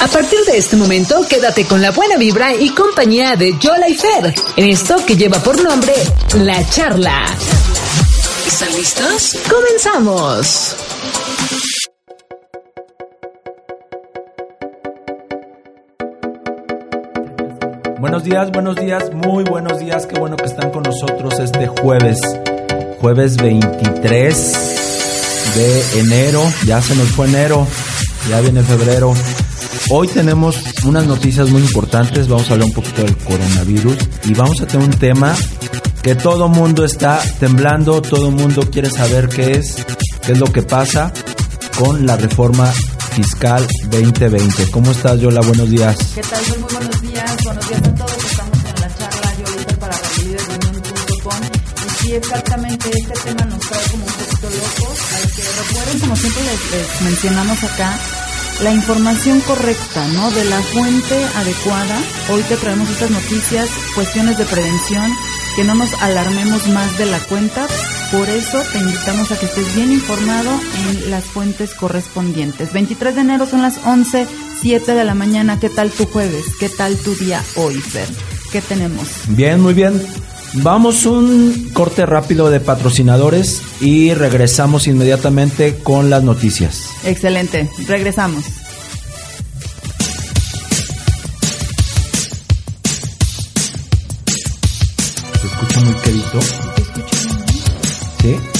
A partir de este momento, quédate con la buena vibra y compañía de Yola y Fer, en esto que lleva por nombre La Charla. ¿Están listos? ¡Comenzamos! Buenos días, buenos días, muy buenos días. Qué bueno que están con nosotros este jueves, jueves 23 de enero. Ya se nos fue enero, ya viene febrero. Hoy tenemos unas noticias muy importantes. Vamos a hablar un poquito del coronavirus y vamos a tener un tema que todo mundo está temblando, todo mundo quiere saber qué es, qué es lo que pasa con la reforma fiscal 2020. ¿Cómo estás, Yola? Buenos días. ¿Qué tal? Muy, buenos días. Buenos días a todos. Estamos en la charla yo ahorita para radiolídereunión.com y sí, exactamente este tema nos trae como un poquito locos. Al que recuerden, como siempre les mencionamos acá, la información correcta, ¿no? De la fuente adecuada. Hoy te traemos estas noticias, cuestiones de prevención, que no nos alarmemos más de la cuenta. Por eso te invitamos a que estés bien informado en las fuentes correspondientes. 23 de enero son las 11, 7 de la mañana. ¿Qué tal tu jueves? ¿Qué tal tu día hoy, Fer? ¿Qué tenemos? Bien, muy bien. Vamos un corte rápido de patrocinadores y regresamos inmediatamente con las noticias. Excelente, regresamos. Querido? ¿Sí?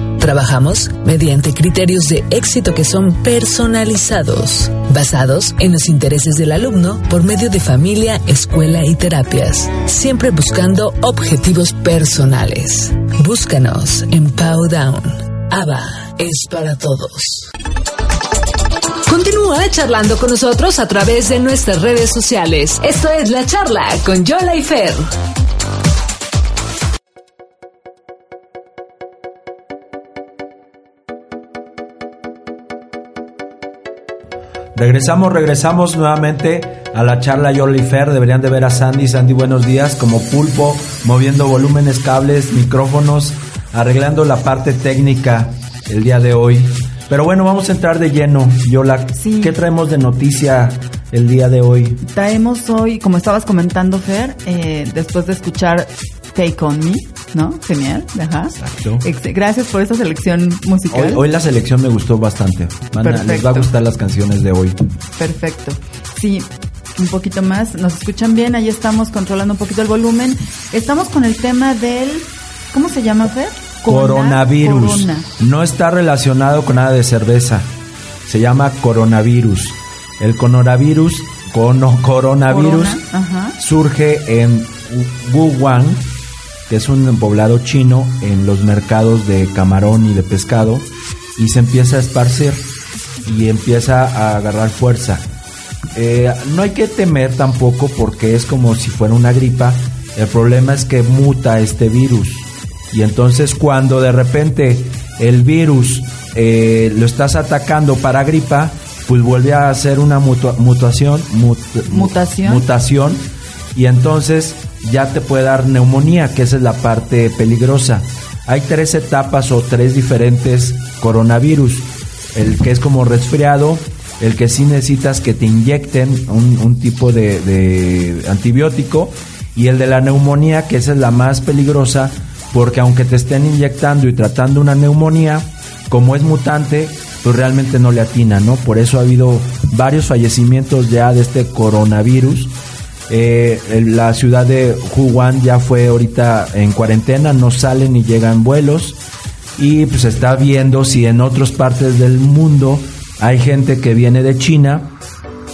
Trabajamos mediante criterios de éxito que son personalizados, basados en los intereses del alumno por medio de familia, escuela y terapias, siempre buscando objetivos personales. Búscanos en Powdown. ABA es para todos. Continúa charlando con nosotros a través de nuestras redes sociales. Esto es La Charla con Yola y Fer. Regresamos, regresamos nuevamente a la charla Fer. Deberían de ver a Sandy. Sandy, buenos días. Como pulpo, moviendo volúmenes, cables, micrófonos, arreglando la parte técnica el día de hoy. Pero bueno, vamos a entrar de lleno. Yola, ¿qué traemos de noticia el día de hoy? Traemos hoy, como estabas comentando, Fer, eh, después de escuchar Take On Me, ¿no? Genial, ajá. Exacto. gracias por esta selección musical. Hoy, la selección me gustó bastante. les va a gustar las canciones de hoy. Perfecto. Sí, un poquito más. ¿Nos escuchan bien? Ahí estamos controlando un poquito el volumen. Estamos con el tema del... ¿Cómo se llama, Fer? Coronavirus. No está relacionado con nada de cerveza. Se llama coronavirus. El coronavirus, coronavirus surge en Wuhan, que es un poblado chino en los mercados de camarón y de pescado, y se empieza a esparcir y empieza a agarrar fuerza. Eh, no hay que temer tampoco porque es como si fuera una gripa. El problema es que muta este virus. Y entonces cuando de repente el virus eh, lo estás atacando para gripa, pues vuelve a hacer una mutación, mutación. mutación. Y entonces ya te puede dar neumonía, que esa es la parte peligrosa. Hay tres etapas o tres diferentes coronavirus. El que es como resfriado, el que sí necesitas que te inyecten un, tipo de, antibiótico y el de la neumonía, que esa es la más peligrosa, porque aunque te estén inyectando y tratando una neumonía, como es mutante, pues realmente no le atina, ¿no? Por eso ha habido varios fallecimientos ya de este coronavirus eh, la ciudad de Wuhan ya fue ahorita en cuarentena, no salen ni llegan vuelos y pues está viendo si en otras partes del mundo hay gente que viene de China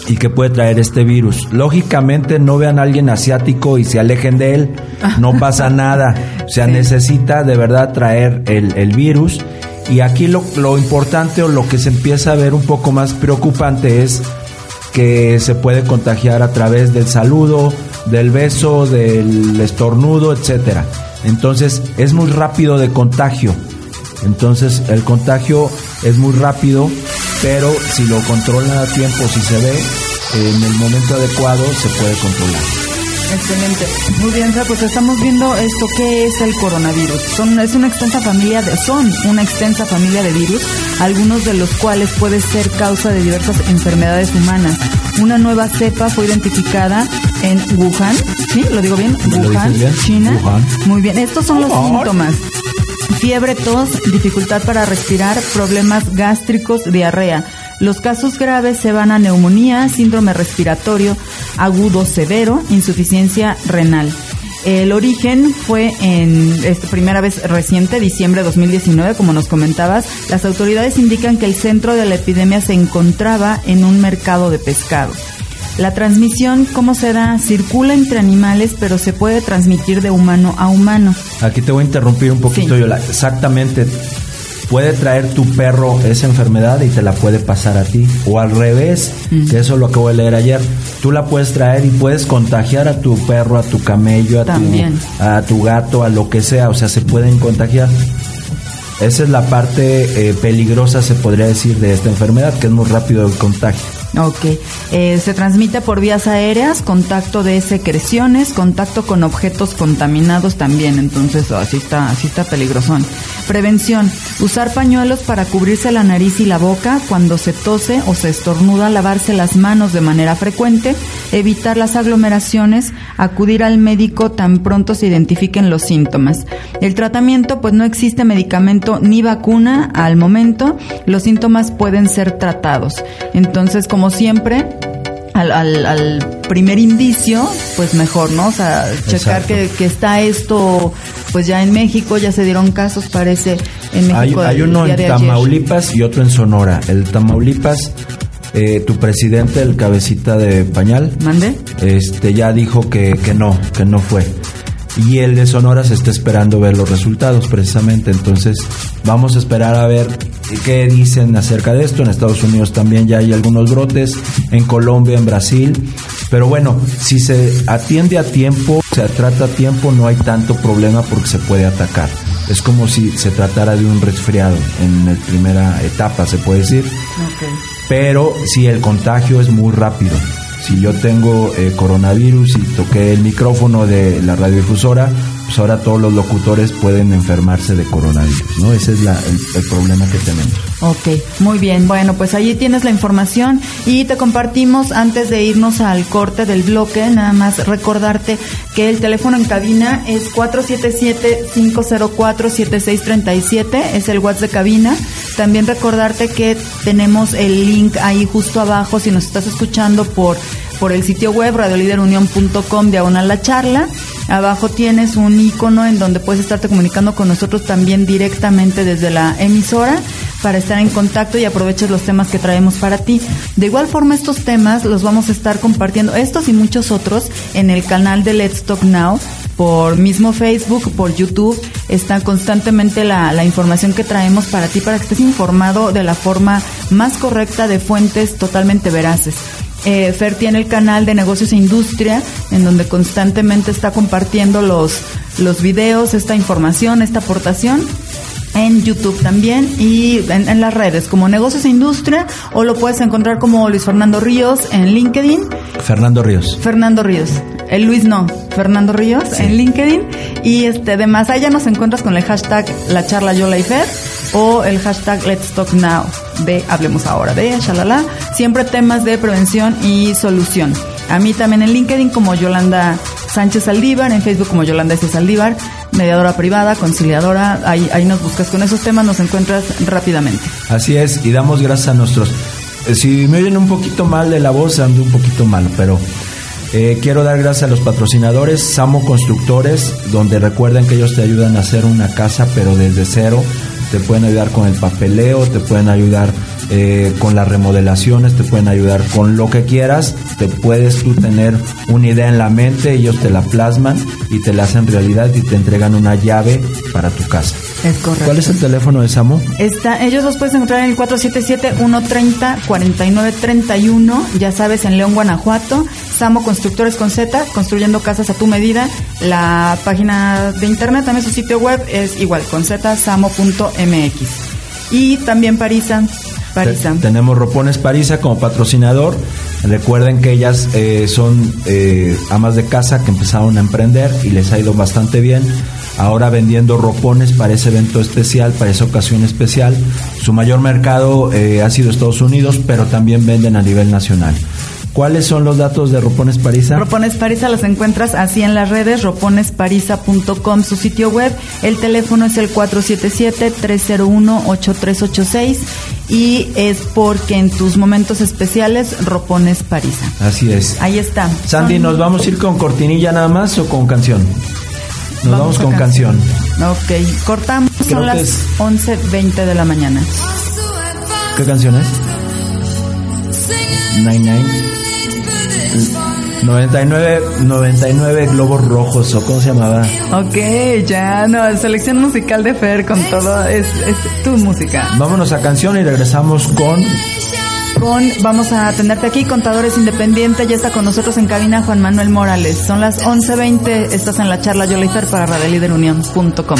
y que puede traer este virus. Lógicamente no vean a alguien asiático y se alejen de él, no pasa nada. O sea, necesita de verdad traer el, virus. Y aquí lo, lo importante o lo que se empieza a ver un poco más preocupante es que se puede contagiar a través del saludo, del beso, del estornudo, etcétera. Entonces es muy rápido de contagio. Entonces el contagio es muy rápido, pero si lo controlan a tiempo, si se ve en el momento adecuado, se puede controlar. Excelente. Muy bien, pues estamos viendo esto, ¿qué es el coronavirus? Son, es una extensa familia de, son una extensa familia de virus, algunos de los cuales puede ser causa de diversas enfermedades humanas. Una nueva cepa fue identificada en Wuhan, ¿sí? ¿Lo digo bien? Wuhan, China. Muy bien, estos son los síntomas fiebre, tos, dificultad para respirar, problemas gástricos, diarrea. Los casos graves se van a neumonía, síndrome respiratorio agudo severo, insuficiencia renal. El origen fue en esta primera vez reciente, diciembre de 2019, como nos comentabas. Las autoridades indican que el centro de la epidemia se encontraba en un mercado de pescado. La transmisión, ¿cómo se da? Circula entre animales, pero se puede transmitir de humano a humano. Aquí te voy a interrumpir un poquito, Yola. Exactamente puede traer tu perro esa enfermedad y te la puede pasar a ti. O al revés, mm. que eso es lo acabo de leer ayer. Tú la puedes traer y puedes contagiar a tu perro, a tu camello, a, tu, a tu gato, a lo que sea. O sea, se pueden contagiar. Esa es la parte eh, peligrosa, se podría decir, de esta enfermedad, que es muy rápido el contagio. Ok. Eh, se transmite por vías aéreas, contacto de secreciones, contacto con objetos contaminados también. Entonces, así está, así está peligrosón. Prevención. Usar pañuelos para cubrirse la nariz y la boca cuando se tose o se estornuda, lavarse las manos de manera frecuente, evitar las aglomeraciones, acudir al médico tan pronto se identifiquen los síntomas. El tratamiento, pues no existe medicamento ni vacuna al momento. Los síntomas pueden ser tratados. Entonces, como siempre, al, al, primer indicio, pues mejor, ¿no? O sea, checar que, que, está esto, pues ya en México, ya se dieron casos, parece, en México. Hay, hay uno en Tamaulipas y otro en Sonora. El Tamaulipas, eh, tu presidente, el cabecita de pañal, ¿Mande? Este, ya dijo que, que no, que no fue y el de Sonora se está esperando ver los resultados precisamente. Entonces vamos a esperar a ver qué dicen acerca de esto. En Estados Unidos también ya hay algunos brotes, en Colombia, en Brasil. Pero bueno, si se atiende a tiempo, se trata a tiempo, no hay tanto problema porque se puede atacar. Es como si se tratara de un resfriado en la primera etapa, se puede decir. Pero si el contagio es muy rápido si yo tengo eh, coronavirus y toqué el micrófono de la radiodifusora, pues ahora todos los locutores pueden enfermarse de coronavirus, ¿no? Ese es el, problema que tenemos. Ok, muy bien. Bueno, pues allí tienes la información y te compartimos antes de irnos al corte del bloque, nada más recordarte que el teléfono en cabina es 477-504-7637, es el WhatsApp de cabina. También recordarte que tenemos el link ahí justo abajo si nos estás escuchando por por el sitio web radioliderunión.com diagonal la charla. Abajo tienes un icono en donde puedes estarte comunicando con nosotros también directamente desde la emisora para estar en contacto y aproveches los temas que traemos para ti. De igual forma estos temas los vamos a estar compartiendo, estos y muchos otros, en el canal de Let's Talk Now por mismo Facebook, por YouTube, está constantemente la, la, información que traemos para ti, para que estés informado de la forma más correcta de fuentes totalmente veraces. Eh, Fer tiene el canal de negocios e industria, en donde constantemente está compartiendo los, los videos, esta información, esta aportación en YouTube también y en, las redes como Negocios e Industria o lo puedes encontrar como Luis Fernando Ríos en LinkedIn. Fernando Ríos. Fernando Ríos. El Luis no, Fernando Ríos en LinkedIn y este además allá nos encuentras con el hashtag La Charla Yola y Fer o el hashtag Let's Talk Now de Hablemos Ahora de Shalala. Siempre temas de prevención y solución. A mí también en LinkedIn como Yolanda Sánchez Saldívar, en Facebook como Yolanda S. Saldívar, mediadora privada, conciliadora, ahí, ahí nos buscas con esos temas, nos encuentras rápidamente. Así es, y damos gracias a nuestros... Eh, si me oyen un poquito mal de la voz, ando un poquito mal, pero eh, quiero dar gracias a los patrocinadores, Samo Constructores, donde recuerden que ellos te ayudan a hacer una casa, pero desde cero. Te pueden ayudar con el papeleo, te pueden ayudar eh, con las remodelaciones, te pueden ayudar con lo que quieras, te puedes tú tener una idea en la mente, ellos te la plasman y te la hacen realidad y te entregan una llave para tu casa. Es correcto. ¿Cuál es el teléfono de Samo? Está, ellos los puedes encontrar en el 477-130-4931, ya sabes, en León, Guanajuato. Samo Constructores con Z, construyendo casas a tu medida. La página de internet, también su sitio web es igual, con Z, samo.mx. Y también Parisa. Tenemos Ropones Parisa como patrocinador. Recuerden que ellas eh, son eh, amas de casa que empezaron a emprender y les ha ido bastante bien ahora vendiendo ropones para ese evento especial, para esa ocasión especial. Su mayor mercado eh, ha sido Estados Unidos, pero también venden a nivel nacional. ¿Cuáles son los datos de Ropones Parisa? Ropones Parisa los encuentras así en las redes, roponesparisa.com, su sitio web. El teléfono es el 477-301-8386 y es porque en tus momentos especiales Ropones Parisa. Así es. Ahí está. Sandy, ¿nos vamos a ir con cortinilla nada más o con canción? Nos vamos, con canción. Ok, cortamos, son las 11.20 de la mañana. ¿Qué canción es? Nine 99, 99 globos rojos, o cómo se llamaba. Ok, ya, no, selección musical de Fer con todo, es, es tu música. Vámonos a canción y regresamos con con, vamos a tenerte aquí, Contadores Independientes, ya está con nosotros en cabina Juan Manuel Morales. Son las 11.20, estás en la charla Yolifer para radeliderunión.com.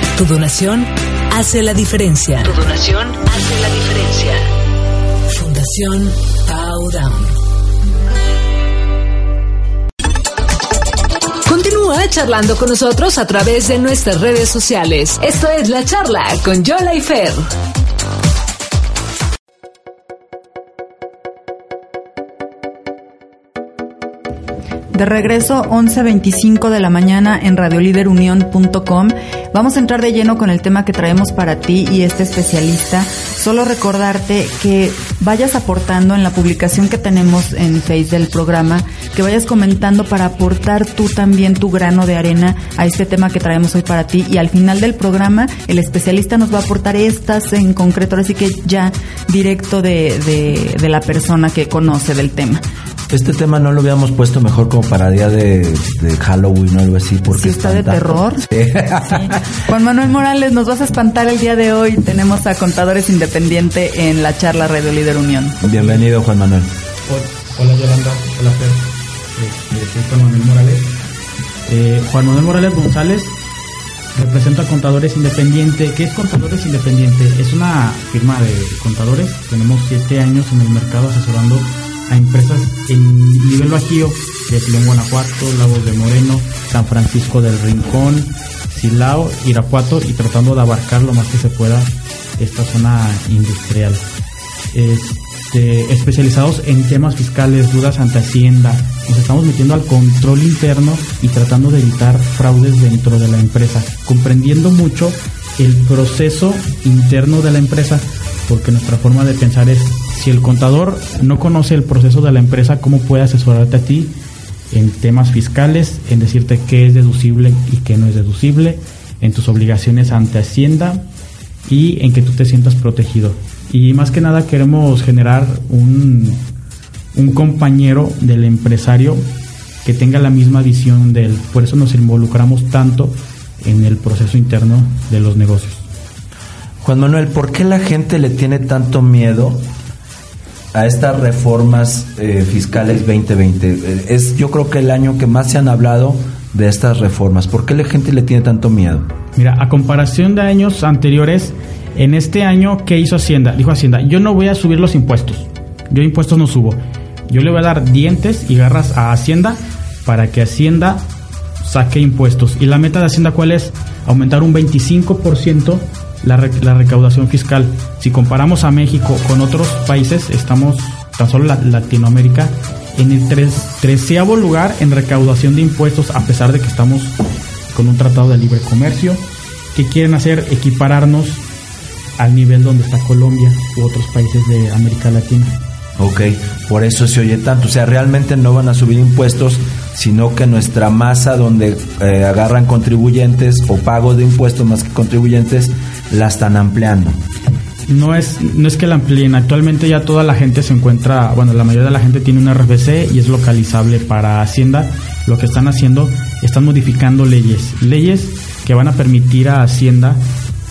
Tu donación hace la diferencia. Tu donación hace la diferencia. Fundación Powdown. Continúa charlando con nosotros a través de nuestras redes sociales. Esto es La Charla con Yola y Fer. De regreso 11.25 de la mañana en radioliderunión.com. Vamos a entrar de lleno con el tema que traemos para ti y este especialista. Solo recordarte que vayas aportando en la publicación que tenemos en Face del programa, que vayas comentando para aportar tú también tu grano de arena a este tema que traemos hoy para ti. Y al final del programa, el especialista nos va a aportar estas en concreto, así que ya directo de, de, de la persona que conoce del tema. Este tema no lo habíamos puesto mejor como para día de, de Halloween o algo así. Porque Sí, está de terror. Sí. Juan Manuel Morales, nos vas a espantar el día de hoy. Tenemos a Contadores Independiente en la charla Radio Líder Unión. Bienvenido, Juan Manuel. Hola Yolanda, hola Fer, Este, soy Juan Manuel Morales. Eh, Juan Manuel Morales González representa a Contadores Independiente. ¿Qué es Contadores Independiente? Es una firma de contadores. Tenemos siete años en el mercado asesorando a empresas en nivel bajío de León, Guanajuato, Lagos de Moreno, San Francisco del Rincón, Silao, Irapuato y tratando de abarcar lo más que se pueda esta zona industrial. Este, especializados en temas fiscales, dudas ante Hacienda. Nos estamos metiendo al control interno y tratando de evitar fraudes dentro de la empresa, comprendiendo mucho el proceso interno de la empresa, porque nuestra forma de pensar es, si el contador no conoce el proceso de la empresa, ¿cómo puede asesorarte a ti en temas fiscales, en decirte qué es deducible y qué no es deducible, en tus obligaciones ante Hacienda y en que tú te sientas protegido? Y más que nada queremos generar un, un compañero del empresario que tenga la misma visión de él. Por eso nos involucramos tanto en el proceso interno de los negocios. Juan Manuel, ¿por qué la gente le tiene tanto miedo a estas reformas eh, fiscales 2020? Eh, Es yo creo que el año que más se han hablado de estas reformas. ¿Por qué la gente le tiene tanto miedo? Mira, a comparación de años anteriores, en este año, ¿qué hizo Hacienda? Dijo Hacienda, yo no voy a subir los impuestos. Yo impuestos no subo. Yo le voy a dar dientes y garras a Hacienda para que Hacienda saque impuestos. ¿Y la meta de Hacienda cuál es? Aumentar un 25% la, re- la recaudación fiscal. Si comparamos a México con otros países, estamos, tan solo la- Latinoamérica, en el tres, treceavo lugar en recaudación de impuestos, a pesar de que estamos con un tratado de libre comercio. que quieren hacer? Equipararnos al nivel donde está Colombia u otros países de América Latina. Ok, por eso se oye tanto. O sea, realmente no van a subir impuestos, sino que nuestra masa donde eh, agarran contribuyentes o pago de impuestos más que contribuyentes, la están ampliando. No es, no es que la amplíen, actualmente ya toda la gente se encuentra, bueno, la mayoría de la gente tiene un RFC y es localizable para Hacienda. Lo que están haciendo, están modificando leyes, leyes que van a permitir a Hacienda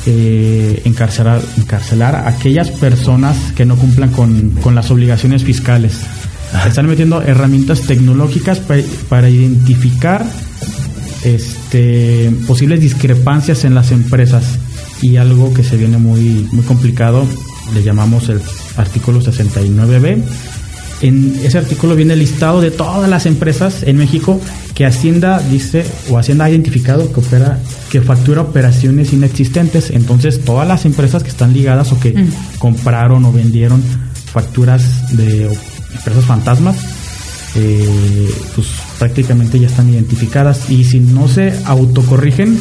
eh, encarcelar, encarcelar a aquellas personas que no cumplan con, con las obligaciones fiscales. Están metiendo herramientas tecnológicas pa- para identificar este, posibles discrepancias en las empresas y algo que se viene muy, muy complicado, le llamamos el artículo 69b. En ese artículo viene el listado de todas las empresas en México que Hacienda dice o Hacienda ha identificado que opera que factura operaciones inexistentes. Entonces, todas las empresas que están ligadas o que Mm. compraron o vendieron facturas de empresas fantasmas, eh, pues prácticamente ya están identificadas. Y si no se autocorrigen,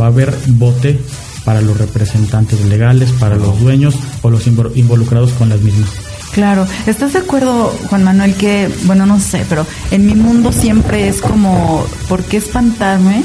va a haber bote para los representantes legales, para los dueños o los invol- involucrados con las mismas. Claro, ¿estás de acuerdo, Juan Manuel, que, bueno, no sé, pero en mi mundo siempre es como, ¿por qué espantarme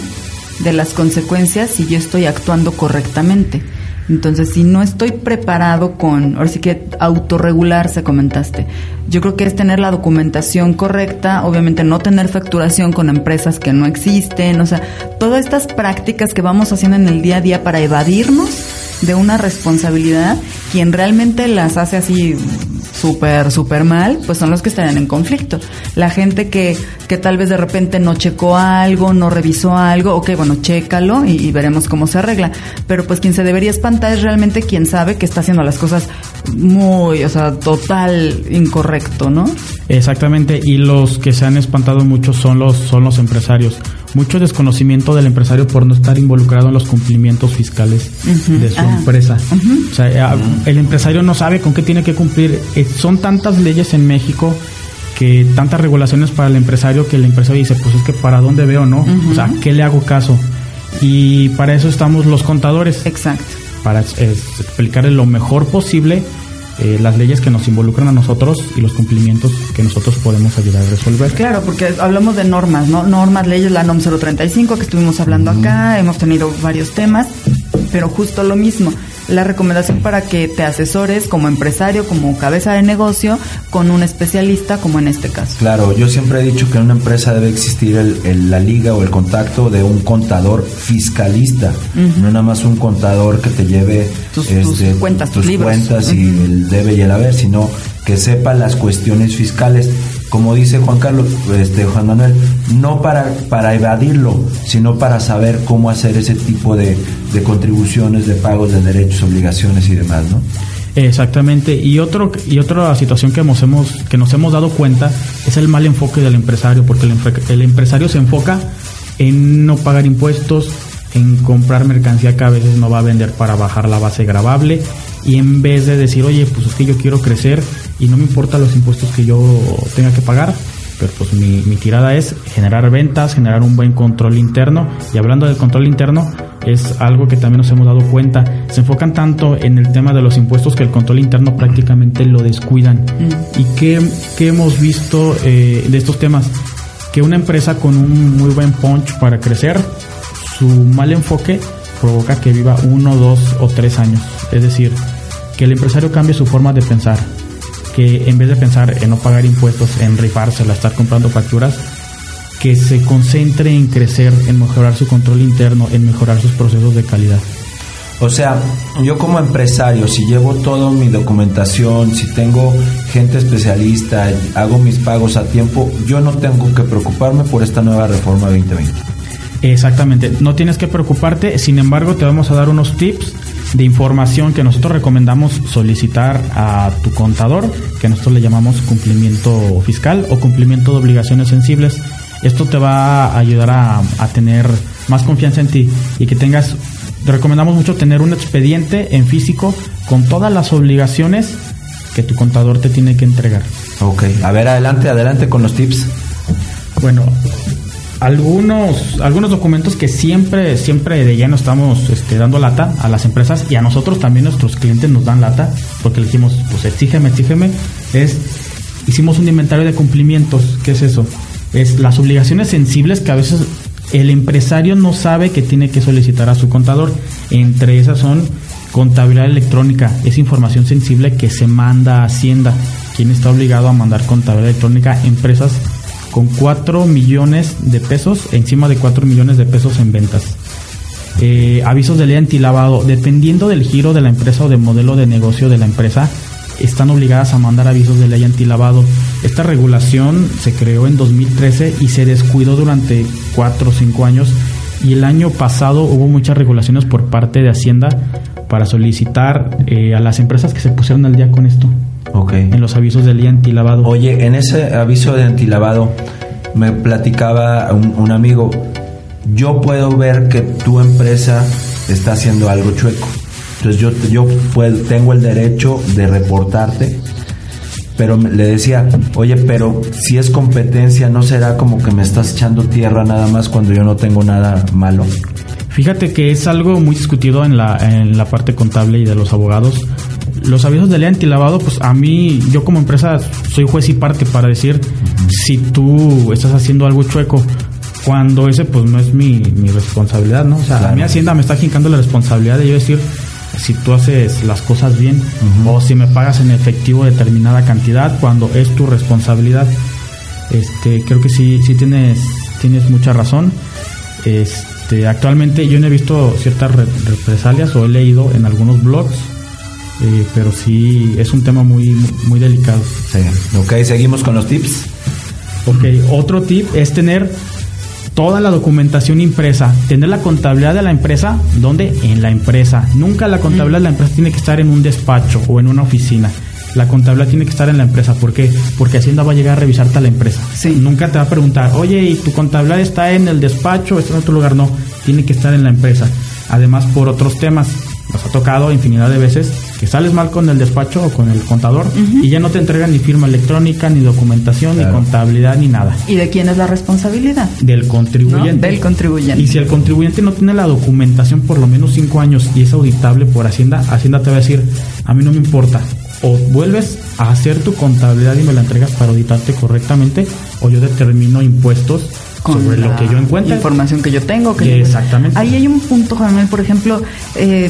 de las consecuencias si yo estoy actuando correctamente? Entonces, si no estoy preparado con, ahora sí que autorregularse, comentaste. Yo creo que es tener la documentación correcta, obviamente no tener facturación con empresas que no existen, o sea, todas estas prácticas que vamos haciendo en el día a día para evadirnos de una responsabilidad, quien realmente las hace así súper, súper mal, pues son los que están en conflicto. La gente que, que tal vez de repente no checó algo, no revisó algo, ok, bueno, chécalo y, y veremos cómo se arregla. Pero pues quien se debería espantar es realmente quien sabe que está haciendo las cosas muy, o sea, total incorrecto, ¿no? Exactamente, y los que se han espantado mucho son los, son los empresarios. Mucho desconocimiento del empresario por no estar involucrado en los cumplimientos fiscales de su Ah. empresa. O sea, eh, el empresario no sabe con qué tiene que cumplir. Eh, son tantas leyes en México que tantas regulaciones para el empresario que el empresario dice, pues es que para dónde veo, ¿no? O sea, ¿qué le hago caso? Y para eso estamos los contadores Exacto. para es, explicarle lo mejor posible eh, las leyes que nos involucran a nosotros y los cumplimientos que nosotros podemos ayudar a resolver. Claro, porque hablamos de normas, ¿no? Normas, leyes, la NOM 035 que estuvimos hablando acá, hemos tenido varios temas, pero justo lo mismo. La recomendación para que te asesores como empresario, como cabeza de negocio, con un especialista, como en este caso. Claro, yo siempre he dicho que en una empresa debe existir el, el- la liga o el contacto de un contador fiscalista, no nada más un contador que te lleve este, Tus- tus cuentas, tus libros. cuentas y el debe y el haber, sino que sepa las cuestiones fiscales. Como dice Juan Carlos, este Juan Manuel, no para, para evadirlo, sino para saber cómo hacer ese tipo de, de contribuciones, de pagos de derechos, obligaciones y demás, ¿no? Exactamente. Y otro y otra situación que nos hemos que nos hemos dado cuenta es el mal enfoque del empresario, porque el, el empresario se enfoca en no pagar impuestos, en comprar mercancía que a veces no va a vender para bajar la base gravable y en vez de decir, oye, pues es que yo quiero crecer y no me importan los impuestos que yo tenga que pagar, pero pues mi, mi tirada es generar ventas, generar un buen control interno. Y hablando del control interno, es algo que también nos hemos dado cuenta. Se enfocan tanto en el tema de los impuestos que el control interno prácticamente lo descuidan. ¿Y qué, qué hemos visto eh, de estos temas? Que una empresa con un muy buen punch para crecer, su mal enfoque provoca que viva uno, dos o tres años. Es decir, que el empresario cambie su forma de pensar, que en vez de pensar en no pagar impuestos, en rifársela, estar comprando facturas, que se concentre en crecer, en mejorar su control interno, en mejorar sus procesos de calidad. O sea, yo como empresario, si llevo toda mi documentación, si tengo gente especialista, hago mis pagos a tiempo, yo no tengo que preocuparme por esta nueva reforma 2020. Exactamente, no tienes que preocuparte, sin embargo te vamos a dar unos tips de información que nosotros recomendamos solicitar a tu contador, que nosotros le llamamos cumplimiento fiscal o cumplimiento de obligaciones sensibles. Esto te va a ayudar a, a tener más confianza en ti y que tengas, te recomendamos mucho tener un expediente en físico con todas las obligaciones que tu contador te tiene que entregar. Ok, a ver, adelante, adelante con los tips. Bueno, algunos, algunos documentos que siempre, siempre de lleno estamos este, dando lata a las empresas y a nosotros también nuestros clientes nos dan lata porque le dijimos, pues exígeme, exígeme, es, hicimos un inventario de cumplimientos, ¿qué es eso? Es las obligaciones sensibles que a veces el empresario no sabe que tiene que solicitar a su contador. Entre esas son contabilidad electrónica, es información sensible que se manda a Hacienda. ¿Quién está obligado a mandar contabilidad electrónica? Empresas con 4 millones de pesos, encima de 4 millones de pesos en ventas. Eh, avisos de ley antilavado, dependiendo del giro de la empresa o del modelo de negocio de la empresa, están obligadas a mandar avisos de ley antilavado. Esta regulación se creó en 2013 y se descuidó durante 4 o 5 años y el año pasado hubo muchas regulaciones por parte de Hacienda para solicitar eh, a las empresas que se pusieron al día con esto, Ok. en los avisos de ley antilavado. Oye, en ese aviso de antilavado me platicaba un, un amigo, yo puedo ver que tu empresa está haciendo algo chueco. Entonces yo, yo puedo, tengo el derecho de reportarte, pero me- le decía, oye, pero si es competencia, ¿no será como que me estás echando tierra nada más cuando yo no tengo nada malo? Fíjate que es algo muy discutido en la, en la parte contable y de los abogados. Los avisos de ley antilavado, pues a mí, yo como empresa soy juez y parte para decir si tú estás haciendo algo chueco, cuando ese pues no es mi, mi responsabilidad, ¿no? O sea, a mí Hacienda me está jincando la responsabilidad de yo decir si tú haces las cosas bien o si me pagas en efectivo determinada cantidad cuando es tu responsabilidad. Este, creo que sí, sí tienes, tienes mucha razón. Este, actualmente yo no he visto ciertas re- represalias o he leído en algunos blogs, eh, pero sí es un tema muy, muy delicado. Sí. Ok, seguimos con los tips. Ok, otro tip es tener toda la documentación impresa, tener la contabilidad de la empresa, ¿dónde? En la empresa. Nunca la contabilidad de la empresa tiene que estar en un despacho o en una oficina. La contabilidad tiene que estar en la empresa. ¿Por qué? Porque Hacienda va a llegar a revisarte a la empresa. Sí. Nunca te va a preguntar, oye, ¿y tu contabilidad está en el despacho o está en otro lugar? No, tiene que estar en la empresa. Además, por otros temas. Nos ha tocado infinidad de veces que sales mal con el despacho o con el contador y ya no te entregan ni firma electrónica, ni documentación, Claro. ni contabilidad, ni nada ¿Y de quién es la responsabilidad? del contribuyente. ¿No? Del contribuyente. Y si el contribuyente no tiene la documentación por lo menos cinco años y es auditable por Hacienda, Hacienda te va a decir, a mí no me importa. O vuelves a hacer tu contabilidad y me la entregas para auditarte correctamente, o yo determino impuestos con sobre lo que yo encuentre. información que yo tengo. Que exactamente. Ahí hay un punto, Juan Manuel, por ejemplo, eh,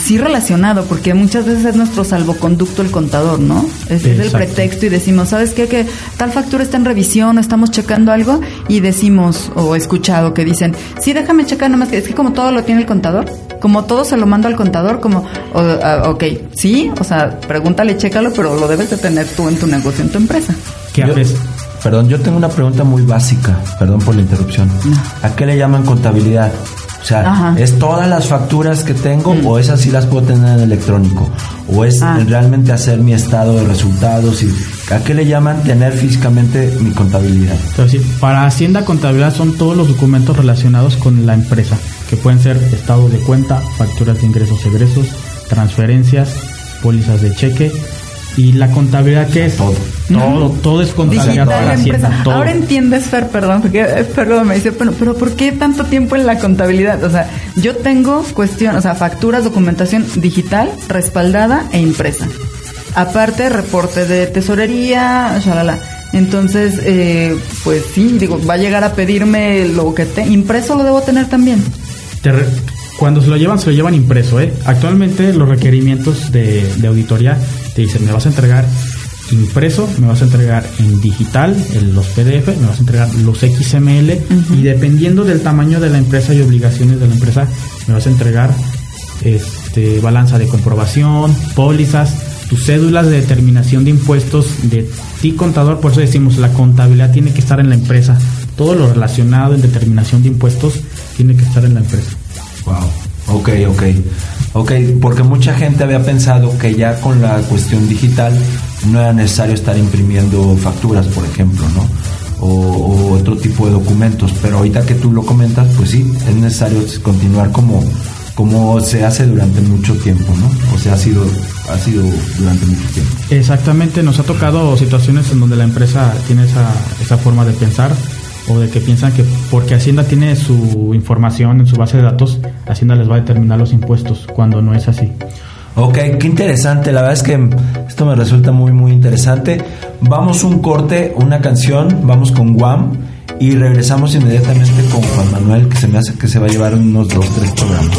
sí relacionado, porque muchas veces es nuestro salvoconducto el contador, ¿no? Es, es el pretexto y decimos, ¿sabes qué? Que tal factura está en revisión o estamos checando algo y decimos, o he escuchado que dicen, sí, déjame checar, nomás que es que como todo lo tiene el contador, como todo se lo mando al contador, como, o- ah, ok, sí, o sea, pregúntale, chécalo, pero lo debes de tener tú en tu negocio, en tu empresa. ¿Qué haces? Perdón, yo tengo una pregunta muy básica, perdón por la interrupción. ¿A qué le llaman contabilidad? O sea, Ajá. ¿es todas las facturas que tengo o esas sí las puedo tener en electrónico? ¿O es Ah. realmente hacer mi estado de resultados? y ¿A qué le llaman tener físicamente mi contabilidad? Para Hacienda Contabilidad son todos los documentos relacionados con la empresa, que pueden ser estado de cuenta, facturas de ingresos egresos, transferencias, pólizas de cheque y la contabilidad que es Todo. todo, todo es contabilidad Digital para empresa. Hacienda, todo. Ahora entiendes, Fer, perdón, porque eh, Fer luego me dice, pero, pero ¿por qué tanto tiempo en la contabilidad? O sea, yo tengo cuestión, o sea, facturas, documentación digital, respaldada e impresa. Aparte, reporte de tesorería, shalala. Entonces, eh, pues sí, digo, va a llegar a pedirme lo que te impreso lo debo tener también. Te re- cuando se lo llevan, se lo llevan impreso. ¿eh? Actualmente los requerimientos de, de auditoría te dicen, me vas a entregar impreso, me vas a entregar en digital, en los PDF, me vas a entregar los XML y dependiendo del tamaño de la empresa y obligaciones de la empresa, me vas a entregar este, balanza de comprobación, pólizas, tus cédulas de determinación de impuestos de ti contador, por eso decimos la contabilidad tiene que estar en la empresa. Todo lo relacionado en determinación de impuestos tiene que estar en la empresa. Wow. Ok, ok. Ok, porque mucha gente había pensado que ya con la cuestión digital no era necesario estar imprimiendo facturas, por ejemplo, ¿no? O, otro tipo de documentos. Pero ahorita que tú lo comentas, pues sí, es necesario continuar como, como se hace durante mucho tiempo, ¿no? O sea, ha sido, ha sido durante mucho tiempo. Exactamente, nos ha tocado situaciones en donde la empresa tiene esa, esa forma de pensar o de que piensan que porque Hacienda tiene su información en su base de datos, Hacienda les va a determinar los impuestos, cuando no es así. Ok, qué interesante. La verdad es que esto me resulta muy, muy interesante. Vamos un corte, una canción, vamos con Guam y regresamos inmediatamente con Juan Manuel, que se me hace que se va a llevar unos dos, tres programas.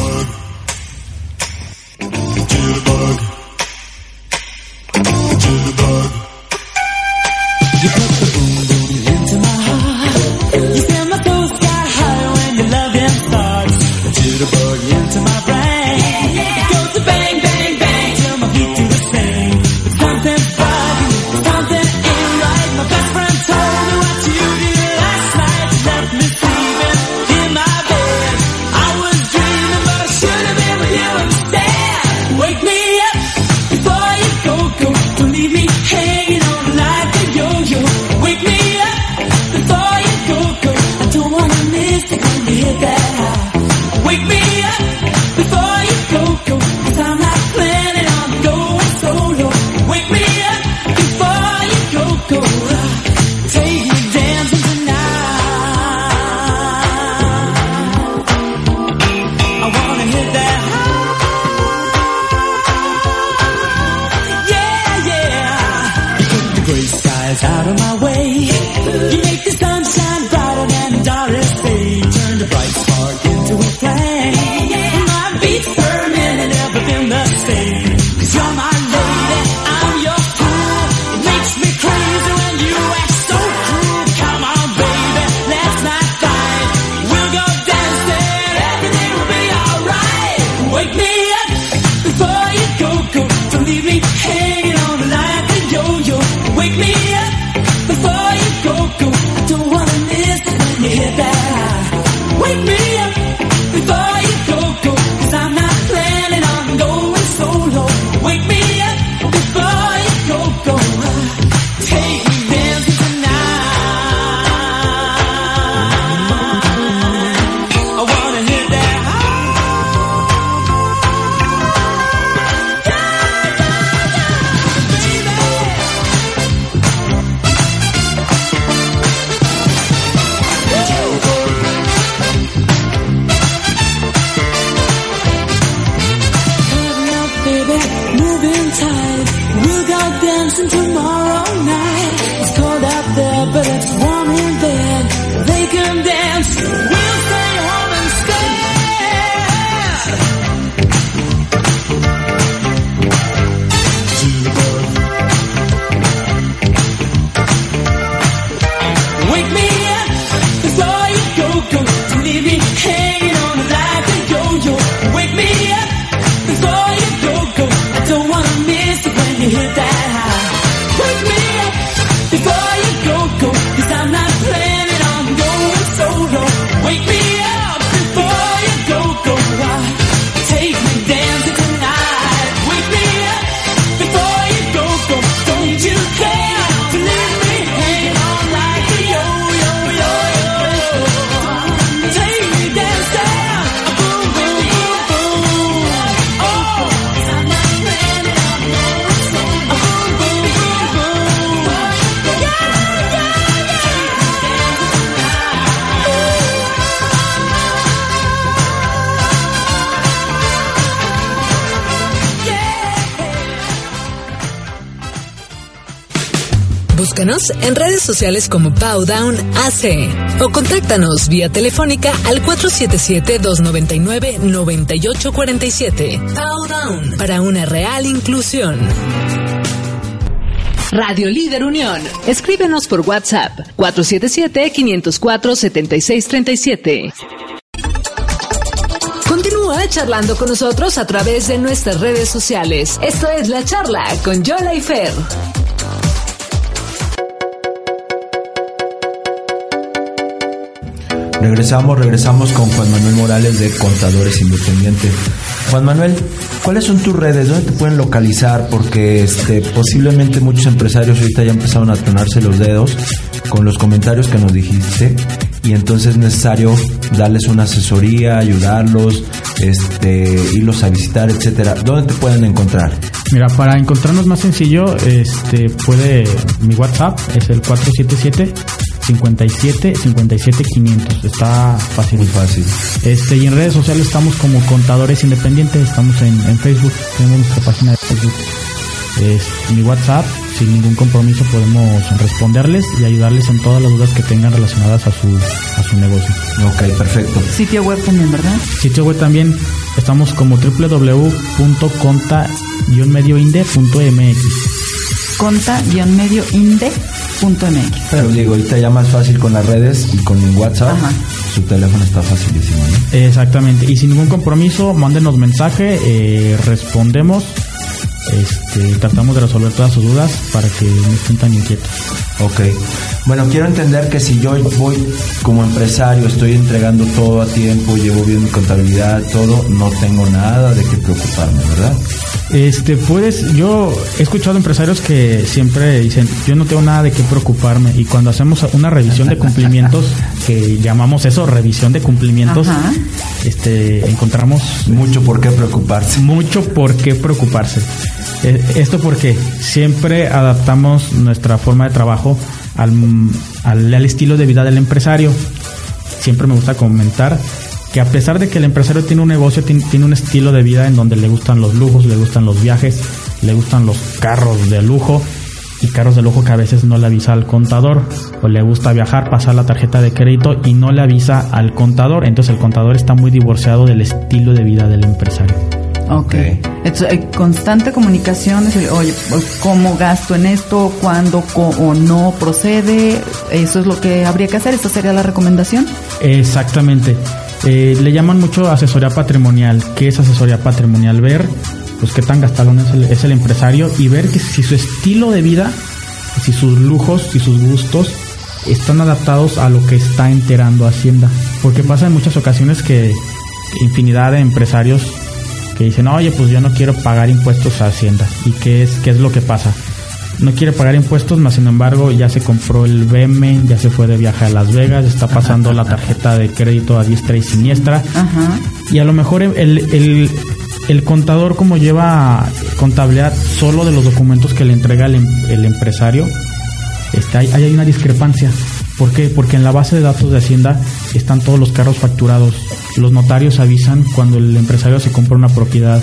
En redes sociales como Powdown AC o contáctanos vía telefónica al 477-299-9847. Powdown para una real inclusión. Radio Líder Unión. Escríbenos por WhatsApp 477-504-7637. Continúa charlando con nosotros a través de nuestras redes sociales. Esto es La Charla con Yola y Fer. Regresamos, regresamos con Juan Manuel Morales de Contadores Independientes. Juan Manuel, ¿cuáles son tus redes? ¿Dónde te pueden localizar? Porque este, posiblemente muchos empresarios ahorita ya empezaron a tonarse los dedos con los comentarios que nos dijiste y entonces es necesario darles una asesoría, ayudarlos, este, irlos a visitar, etcétera. ¿Dónde te pueden encontrar? Mira, para encontrarnos más sencillo, este puede mi WhatsApp es el 477 57 57 500. Está fácil. Muy fácil. Este, y en redes sociales estamos como contadores independientes, estamos en, en Facebook, tenemos nuestra página de Facebook. Es mi WhatsApp, sin ningún compromiso podemos responderles y ayudarles en todas las dudas que tengan relacionadas a su, a su negocio. Ok, perfecto. Sitio web también, ¿verdad? Sitio web también estamos como www.conta-medioinde.mx. Pero digo, ahorita ya más fácil con las redes y con el WhatsApp. Ajá. Su teléfono está facilísimo, ¿no? Exactamente, y sin ningún compromiso, mándenos mensaje, eh, respondemos, este, tratamos de resolver todas sus dudas para que no estén tan inquietos. Ok. Bueno, quiero entender que si yo voy como empresario, estoy entregando todo a tiempo, llevo bien mi contabilidad, todo, no tengo nada de qué preocuparme, ¿verdad? Este, puedes, yo he escuchado empresarios que siempre dicen, yo no tengo nada de qué preocuparme y cuando hacemos una revisión de cumplimientos, que llamamos eso revisión de cumplimientos, Ajá. este, encontramos Mucho por qué preocuparse. mucho por qué preocuparse. Eh, Esto porque siempre adaptamos nuestra forma de trabajo al, al, al estilo de vida del empresario. Siempre me gusta comentar que a pesar de que el empresario tiene un negocio, tiene, tiene un estilo de vida en donde le gustan los lujos, le gustan los viajes, le gustan los carros de lujo y carros de lujo que a veces no le avisa al contador o le gusta viajar, pasar la tarjeta de crédito y no le avisa al contador. Entonces el contador está muy divorciado del estilo de vida del empresario. Ok. Entonces, hay constante comunicación, decir, oye, pues, ¿cómo gasto en esto? ¿Cuándo o no procede? Eso es lo que habría que hacer. ¿Esta sería la recomendación? Exactamente. Eh, le llaman mucho asesoría patrimonial. ¿Qué es asesoría patrimonial? Ver, pues qué tan gastalón es el, es el empresario y ver que si su estilo de vida, si sus lujos, si sus gustos están adaptados a lo que está enterando Hacienda. Porque pasa en muchas ocasiones que infinidad de empresarios que dicen, oye, pues yo no quiero pagar impuestos a Hacienda. ¿Y qué es, qué es lo que pasa? No quiere pagar impuestos, más sin embargo ya se compró el BM, ya se fue de viaje a Las Vegas, está pasando la tarjeta de crédito a diestra y siniestra. Ajá. Y a lo mejor el, el, el contador como lleva contabilidad solo de los documentos que le entrega el, em- el empresario, está, hay, hay una discrepancia. ¿Por qué? Porque en la base de datos de Hacienda están todos los carros facturados. Los notarios avisan cuando el empresario se compra una propiedad.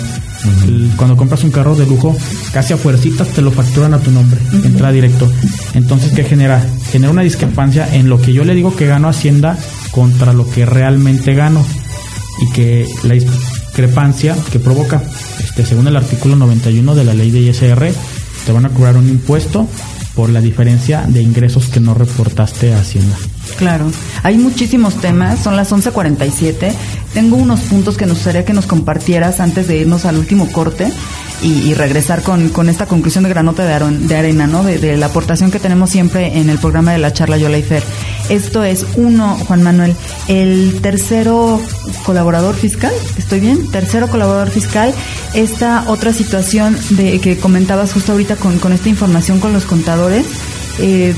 Cuando compras un carro de lujo, casi a fuercitas te lo facturan a tu nombre, entra directo. Entonces, ¿qué genera? Genera una discrepancia en lo que yo le digo que gano a Hacienda contra lo que realmente gano. Y que la discrepancia que provoca, este, según el artículo 91 de la ley de ISR, te van a cobrar un impuesto por la diferencia de ingresos que no reportaste a Hacienda. Claro, hay muchísimos temas, son las 11:47. Tengo unos puntos que nos gustaría que nos compartieras antes de irnos al último corte y, y regresar con, con esta conclusión de granota de, aro- de arena, ¿no? De, de la aportación que tenemos siempre en el programa de la charla Yola y Fer. Esto es uno, Juan Manuel, el tercero colaborador fiscal, ¿estoy bien? Tercero colaborador fiscal. Esta otra situación de que comentabas justo ahorita con, con esta información con los contadores. Eh,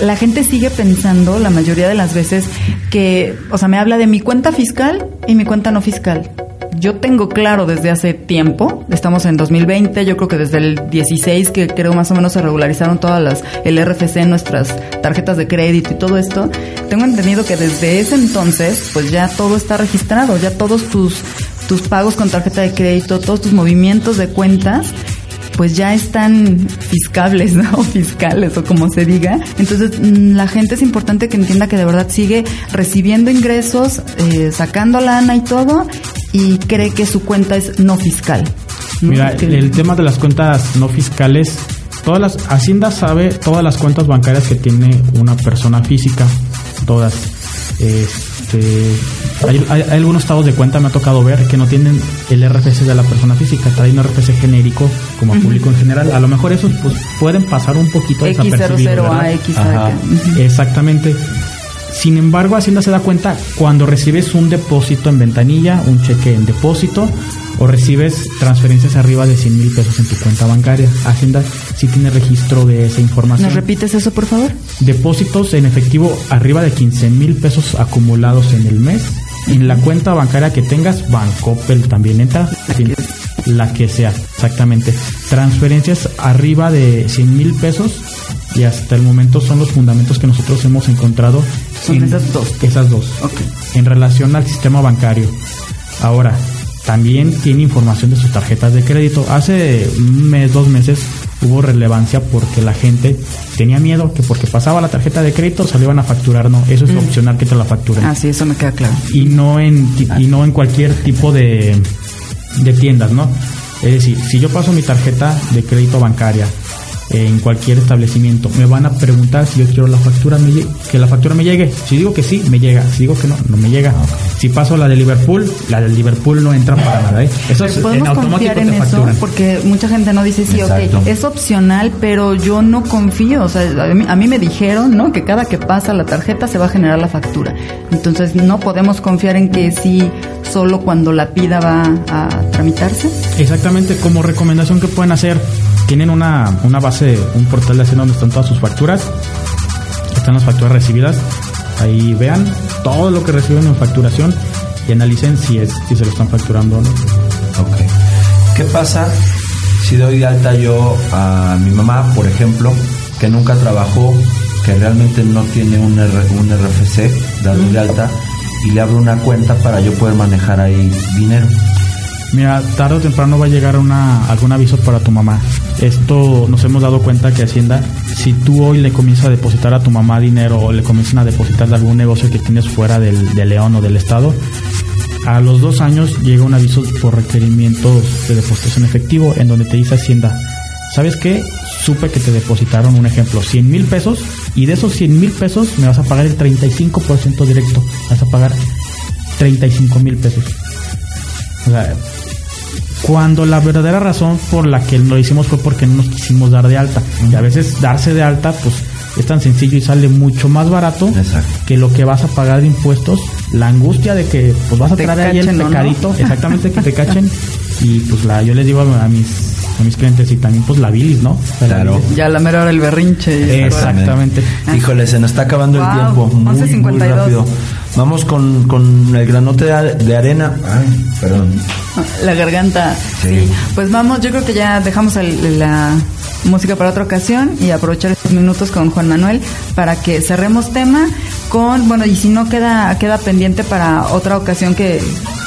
la gente sigue pensando la mayoría de las veces que, o sea, me habla de mi cuenta fiscal y mi cuenta no fiscal. Yo tengo claro desde hace tiempo, estamos en 2020, yo creo que desde el 16 que creo más o menos se regularizaron todas las, el RFC, nuestras tarjetas de crédito y todo esto, tengo entendido que desde ese entonces pues ya todo está registrado, ya todos tus, tus pagos con tarjeta de crédito, todos tus movimientos de cuentas pues ya están fiscables, ¿no? O fiscales o como se diga. Entonces mm, la gente es importante que entienda que de verdad sigue recibiendo ingresos, eh, sacando lana y todo y cree que su cuenta es no fiscal. ¿no? Mira, Que- el tema de las cuentas no fiscales, todas las Hacienda sabe todas las cuentas bancarias que tiene una persona física, todas. Este, hay, hay- hay algunos estados de cuenta me ha tocado ver que no tienen el RFC de la persona física, trae un RFC genérico como a público en general. A lo mejor esos pues pueden pasar un poquito desapercibidos, ¿verdad? X00A, X Ajá. Exactamente. Sin embargo, Hacienda se da cuenta cuando recibes un depósito en ventanilla, un cheque en depósito o recibes transferencias arriba de 100 mil pesos en tu cuenta bancaria. Hacienda sí tiene registro de esa información. ¿Nos repites eso, por favor? Depósitos en efectivo arriba de 15 mil pesos acumulados en el mes. En la cuenta bancaria que tengas, Bancoppel también entra. La que sea, exactamente. Transferencias arriba de 100 mil pesos y hasta el momento son los fundamentos que nosotros hemos encontrado. Son esas dos. Esas dos. Ok. En relación al sistema bancario. Ahora, también tiene información de sus tarjetas de crédito. Hace un mes, dos meses hubo relevancia porque la gente tenía miedo que porque pasaba la tarjeta de crédito se le iban a facturar. No, eso es opcional que te la facturen Ah, sí, eso me queda claro. y no en y no en cualquier tipo de, de tiendas, ¿no? Es decir, si yo paso mi tarjeta de crédito bancaria en cualquier establecimiento, me van a preguntar si yo quiero la factura, me lle- que la factura me llegue. Si digo que sí, me llega. Si digo que no, no me llega. Si paso la de Liverpool, la de Liverpool no entra para nada. ¿eh? Eso es en Podemos automático confiar en te eso facturan. porque mucha gente no dice sí, Exacto. ok, es opcional, pero yo no confío. O sea, a mí, a mí me dijeron, ¿no? Que cada que pasa la tarjeta se va a generar la factura. Entonces no podemos confiar en que sí, solo cuando la pida va a tramitarse. Exactamente, como recomendación que pueden hacer, tienen una, una base, un portal de Hacienda donde están todas sus facturas, están las facturas recibidas, ahí vean todo lo que reciben en facturación y analicen si es si se lo están facturando o no. Ok. ¿Qué pasa si doy de alta yo a mi mamá, por ejemplo, que nunca trabajó, que realmente no tiene un, R- un RFC de alta, y le abro una cuenta para yo poder manejar ahí dinero? Mira, tarde o temprano va a llegar una, algún aviso para tu mamá. Esto nos hemos dado cuenta que Hacienda, si tú hoy le comienzas a depositar a tu mamá dinero o le comienzan a depositar de algún negocio que tienes fuera del, de León o del Estado, a los dos años llega un aviso por requerimientos de depositación efectivo en donde te dice Hacienda, ¿sabes qué? Supe que te depositaron, un ejemplo, 100 mil pesos y de esos 100 mil pesos me vas a pagar el 35% directo, vas a pagar 35 mil pesos. O sea, cuando la verdadera razón por la que lo hicimos fue porque no nos quisimos dar de alta. Y a veces darse de alta, pues es tan sencillo y sale mucho más barato Exacto. que lo que vas a pagar de impuestos. La angustia de que pues vas a traer ahí el pecadito, exactamente que te cachen. Y pues la, yo les digo a mis a mis clientes y también pues la bilis, ¿no? Claro. Ya la mera hora el berrinche. Exactamente. Híjole, se nos está acabando Wow, el tiempo. Muy, muy 11:52. rápido. Vamos con, con el granote de, arena. Ay, perdón. La garganta. Sí. Sí. Pues vamos, yo creo que ya dejamos el- la música para otra ocasión y aprovechar estos minutos con Juan Manuel para que cerremos tema con, bueno, y si no queda queda pendiente para otra ocasión que,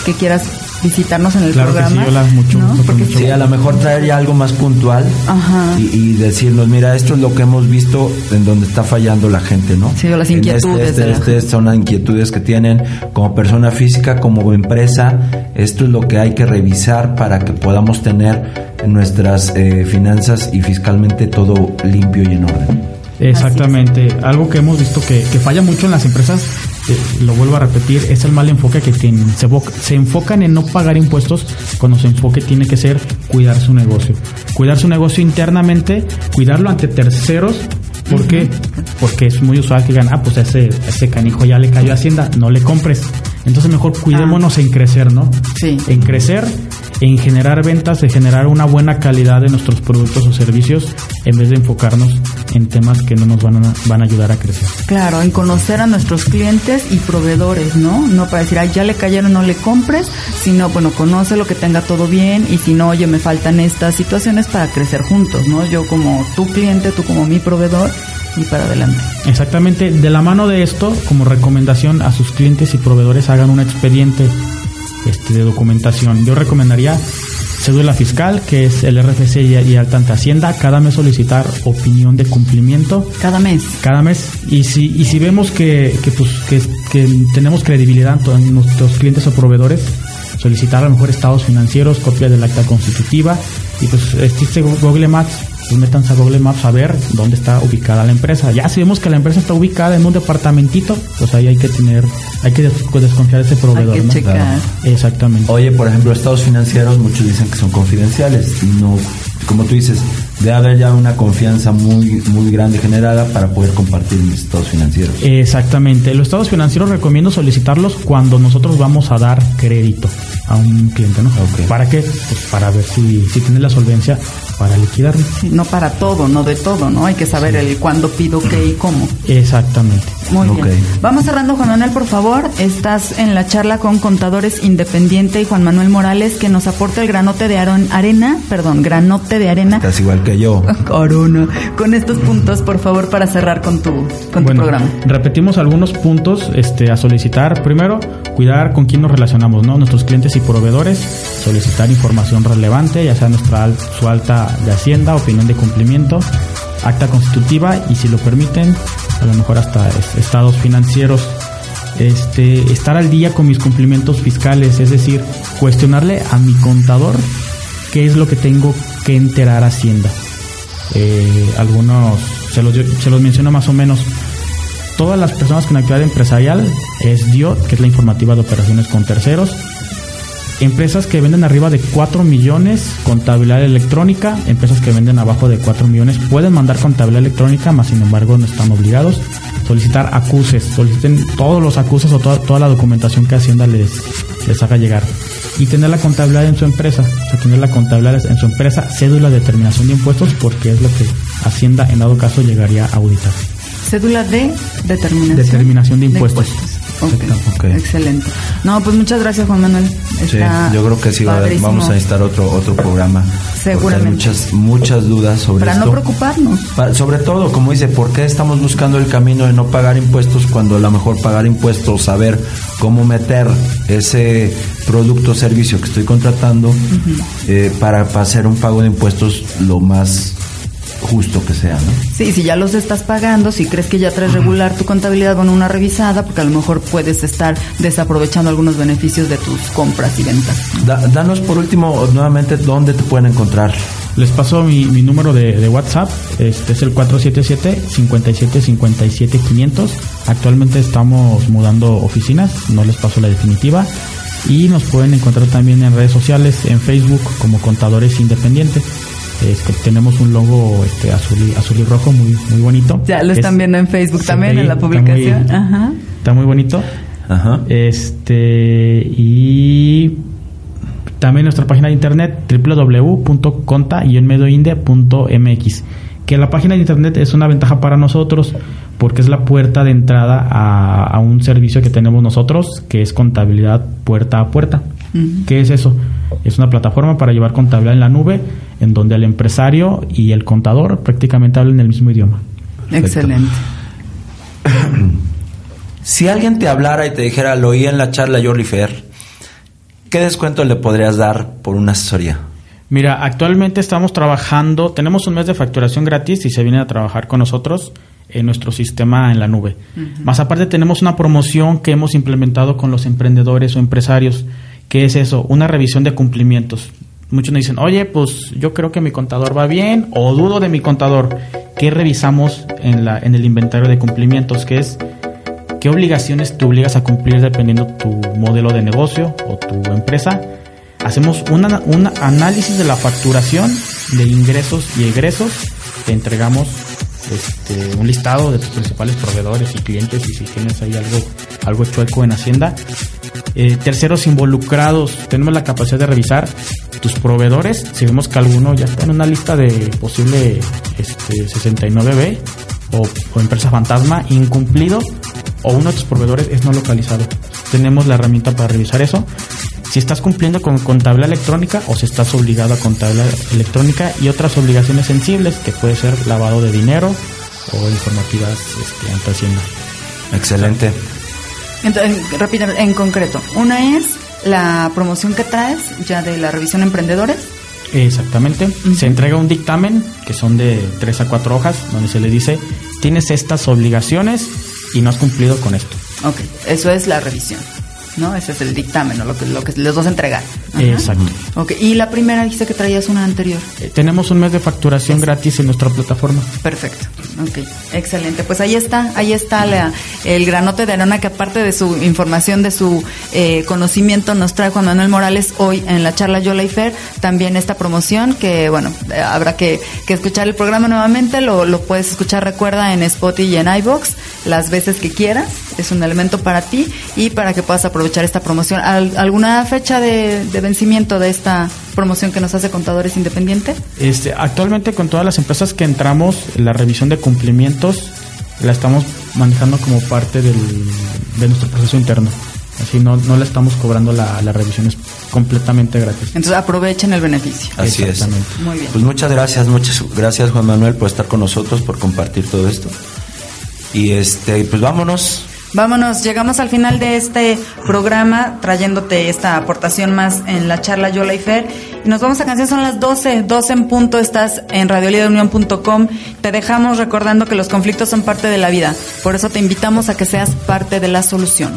que quieras visitarnos en el Claro que sí, programa. Mucho ¿no? Porque mucho Sí, a lo mejor traer ya algo más puntual Ajá. y, y decirnos, mira, esto es lo que hemos visto en donde está fallando la gente, ¿no? Sí, las inquietudes Este, este, este son las inquietudes que tienen como persona física, como empresa. Esto es lo que hay que revisar para que podamos tener nuestras eh, finanzas y fiscalmente todo limpio y en orden. Exactamente. Algo que hemos visto que, que falla mucho en las empresas, eh, lo vuelvo a repetir, es el mal enfoque que tienen. Se, se enfocan en no pagar impuestos cuando su enfoque tiene que ser cuidar su negocio. Cuidar su negocio internamente, cuidarlo ante terceros. ¿Por qué? Porque es muy usual que digan, ah, pues ese, ese canijo ya le cayó a Hacienda, no le compres. Entonces mejor cuidémonos en crecer, ¿no? Sí. En crecer, en generar ventas, en generar una buena calidad de nuestros productos o servicios, en vez de enfocarnos en temas que no nos van a, van a ayudar a crecer. Claro, en conocer a nuestros clientes y proveedores, ¿no? No para decir, ay, ya le cayeron, no le compres, sino, bueno, conoce lo que tenga todo bien y si no, oye, me faltan estas situaciones para crecer juntos, ¿no? Yo como tu cliente, tú como mi proveedor y para adelante. Exactamente, de la mano de esto, como recomendación a sus clientes y proveedores, hagan un expediente este, de documentación. Yo recomendaría cédula fiscal, que es el RFC y, y alta ante Hacienda, cada mes solicitar opinión de cumplimiento Cada mes. cada mes y si y si vemos que que, pues, que, que tenemos credibilidad en nuestros clientes o proveedores solicitar a lo mejor estados financieros copia del acta constitutiva y pues existe Google Maps pues métanse a Google Maps a ver dónde está ubicada la empresa ya si vemos que la empresa está ubicada en un departamentito pues ahí hay que tener hay que des- desconfiar de ese proveedor Hay que ¿no? checar. exactamente Oye, por ejemplo, estados financieros, muchos dicen que son confidenciales. No, como tú dices, debe haber ya una confianza muy, muy grande generada para poder compartir mis estados financieros. Exactamente. Los estados financieros recomiendo solicitarlos cuando nosotros vamos a dar crédito a un cliente, ¿no? ¿Para qué? Pues para ver si, si tiene la solvencia para liquidarlo. Sí, no para todo, no de todo, ¿no? Hay que saber el cuándo pido qué y cómo. Exactamente. Muy bien. Vamos cerrando, Juan Manuel, por favor. Estás en la charla con Contadores Independiente y Juan Manuel Morales, que nos aporta el granote de arena, perdón, granote de arena. Estás igual que yo. Corona. Con estos puntos, por favor, para cerrar con tu, con tu programa. repetimos algunos puntos este, a solicitar. Primero, cuidar con quién nos relacionamos, ¿no? Nuestros clientes y proveedores, solicitar información relevante, ya sea nuestra su alta de Hacienda, opinión de cumplimiento, acta constitutiva y si lo permiten, a lo mejor hasta es- estados financieros. Este, estar al día con mis cumplimientos fiscales, es decir, cuestionarle a mi contador qué es lo que tengo que enterar a Hacienda. Eh, algunos, se los, se los menciono más o menos. Todas las personas con actividad empresarial es DIOT, que es la informativa de operaciones con terceros. Empresas que venden arriba de 4 millones, contabilidad electrónica. Empresas que venden abajo de 4 millones pueden mandar contabilidad electrónica, más sin embargo no están obligados. Solicitar acuses, soliciten todos los acuses o toda, toda la documentación que Hacienda les, les haga llegar. Y tener la contabilidad en su empresa, o sea, tener la contabilidad en su empresa, cédula de determinación de impuestos, porque es lo que Hacienda en dado caso llegaría a auditar. Cédula de determinación. Determinación de impuestos. Exacto, ok. excelente. No, pues muchas gracias, Juan Manuel. Sí, Está yo creo que sí padrísimo. vamos a necesitar otro otro programa. Seguramente. muchas muchas dudas sobre Para esto. no preocuparnos. Pa- sobre todo, como dice, ¿por qué estamos buscando el camino de no pagar impuestos cuando a lo mejor pagar impuestos, saber cómo meter ese producto o servicio que estoy contratando eh, para, para hacer un pago de impuestos lo más justo que sea, ¿no? Sí, si ya los estás pagando, si crees que ya traes regular tu contabilidad, bueno, una revisada, porque a lo mejor puedes estar desaprovechando algunos beneficios de tus compras y ventas. Da- danos por último nuevamente dónde te pueden encontrar. Les paso mi, mi número de, de WhatsApp, este es el 477-5757-500. Actualmente estamos mudando oficinas, no les paso la definitiva. Y nos pueden encontrar también en redes sociales, en Facebook como Contadores Independientes. Este, tenemos un logo este, azul, y, azul y rojo muy, muy bonito. Ya lo están Es- viendo en Facebook también, en la ahí, está publicación. muy- Ajá. Está muy bonito. Ajá. Este y también nuestra página de internet www.conta-medioinde.mx que la página de internet es una ventaja para nosotros porque es la puerta de entrada a, a un servicio que tenemos nosotros que es contabilidad puerta a puerta. ¿Qué es eso? Es una plataforma para llevar contabilidad en la nube en donde el empresario y el contador prácticamente hablan el mismo idioma. Excelente. Si alguien te hablara y te dijera, lo oí en la charla Jordi Fer, ¿qué descuento le podrías dar por una asesoría? Mira, actualmente estamos trabajando, tenemos un mes de facturación gratis y se viene a trabajar con nosotros en nuestro sistema en la nube. Más aparte tenemos una promoción que hemos implementado con los emprendedores o empresarios, que es eso, una revisión de cumplimientos. Muchos nos dicen, oye, pues yo creo que mi contador va bien o dudo de mi contador. ¿Qué revisamos en, la, en el inventario de cumplimientos? Que es qué obligaciones te obligas a cumplir dependiendo tu modelo de negocio o tu empresa. Hacemos un análisis de la facturación de ingresos y egresos. Te entregamos este, un listado de tus principales proveedores y clientes y si tienes ahí algo, algo chueco en Hacienda. Eh, terceros involucrados, tenemos la capacidad de revisar tus proveedores. Si vemos que alguno ya está en una lista de posible este, 69B o, o empresa fantasma incumplido o uno de tus proveedores es no localizado. Tenemos la herramienta para revisar eso. Si estás cumpliendo con contabilidad electrónica o si estás obligado a contabilidad electrónica y otras obligaciones sensibles que puede ser lavado de dinero o informativas este, ante Hacienda. Excelente. Entonces, repito, en concreto, una es la promoción que traes ya de la revisión Emprendedores. Exactamente. Se entrega un dictamen, que son de tres a cuatro hojas, donde se le dice, tienes estas obligaciones y no has cumplido con esto. Ok, eso es la revisión, ¿no? Ese es el dictamen, ¿no? Lo que, lo que les vas a entregar. Ajá. Exacto. Ok, y la primera dijiste que traías una anterior. Eh, tenemos un mes de facturación gratis en nuestra plataforma. Perfecto, ok, excelente. Pues ahí está, ahí está la- el granote de arena que aparte de su información, de su eh, conocimiento, nos trae Juan Manuel Morales hoy en la charla Yola y Fer, también esta promoción que, bueno, eh, habrá que, que escuchar el programa nuevamente, lo, lo puedes escuchar, recuerda, en Spotify y en iVoox, las veces que quieras, es un elemento para ti y para que puedas aprovechar esta promoción. ¿Al- ¿Alguna fecha de, de vencimiento de esta promoción que nos hace Contadores Independiente? Este, actualmente con todas las empresas que entramos, la revisión de cumplimientos la estamos manejando como parte del, de nuestro proceso interno. Así no, no le estamos cobrando la, la revisión, es completamente gratis. Entonces aprovechen el beneficio. Así es. Exactamente. Muy bien. Pues muchas gracias, muchas gracias Juan Manuel por estar con nosotros, por compartir todo esto. Y este, pues vámonos. Vámonos, llegamos al final de este programa trayéndote esta aportación más en la charla Yola y Fer. Nos vamos a canción, son las 12, 12 en punto, estás en radioliderunión.com. Te dejamos recordando que los conflictos son parte de la vida, por eso te invitamos a que seas parte de la solución.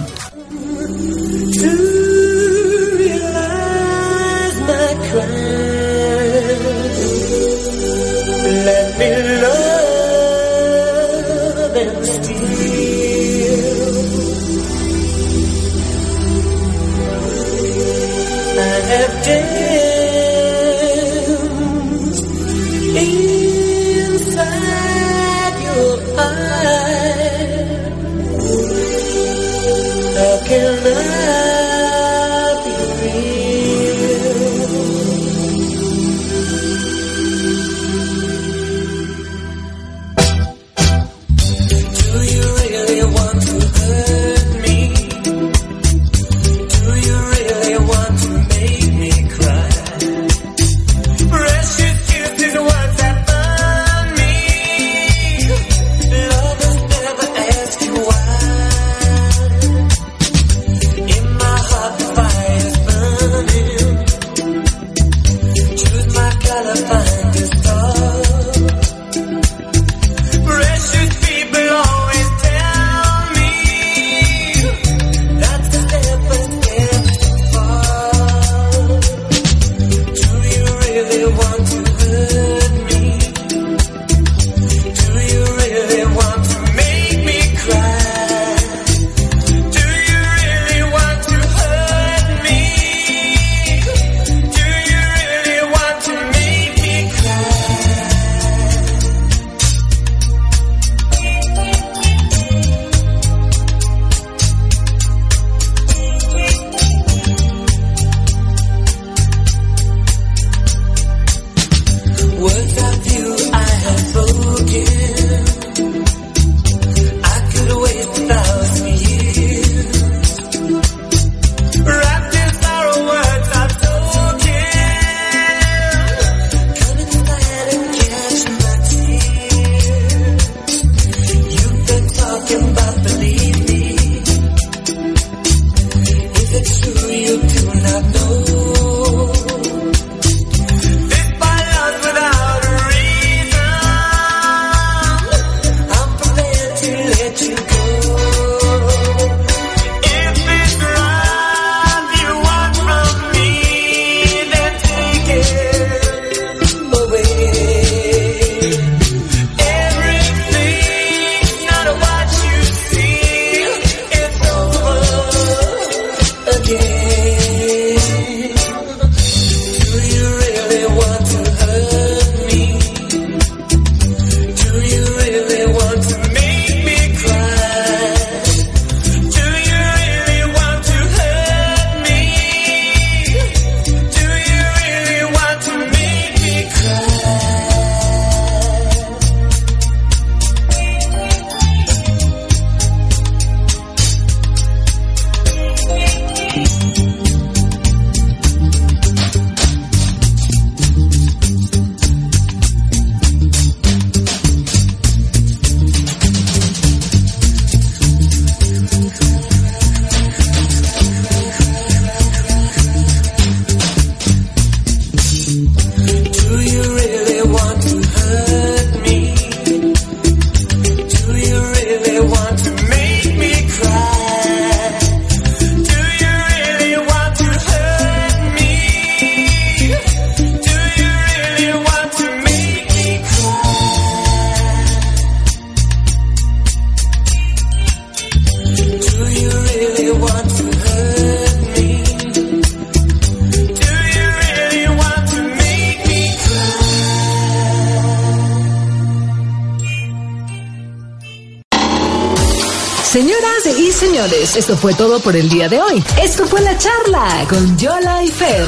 por el día de hoy. Esto fue la charla con Yola y Fer.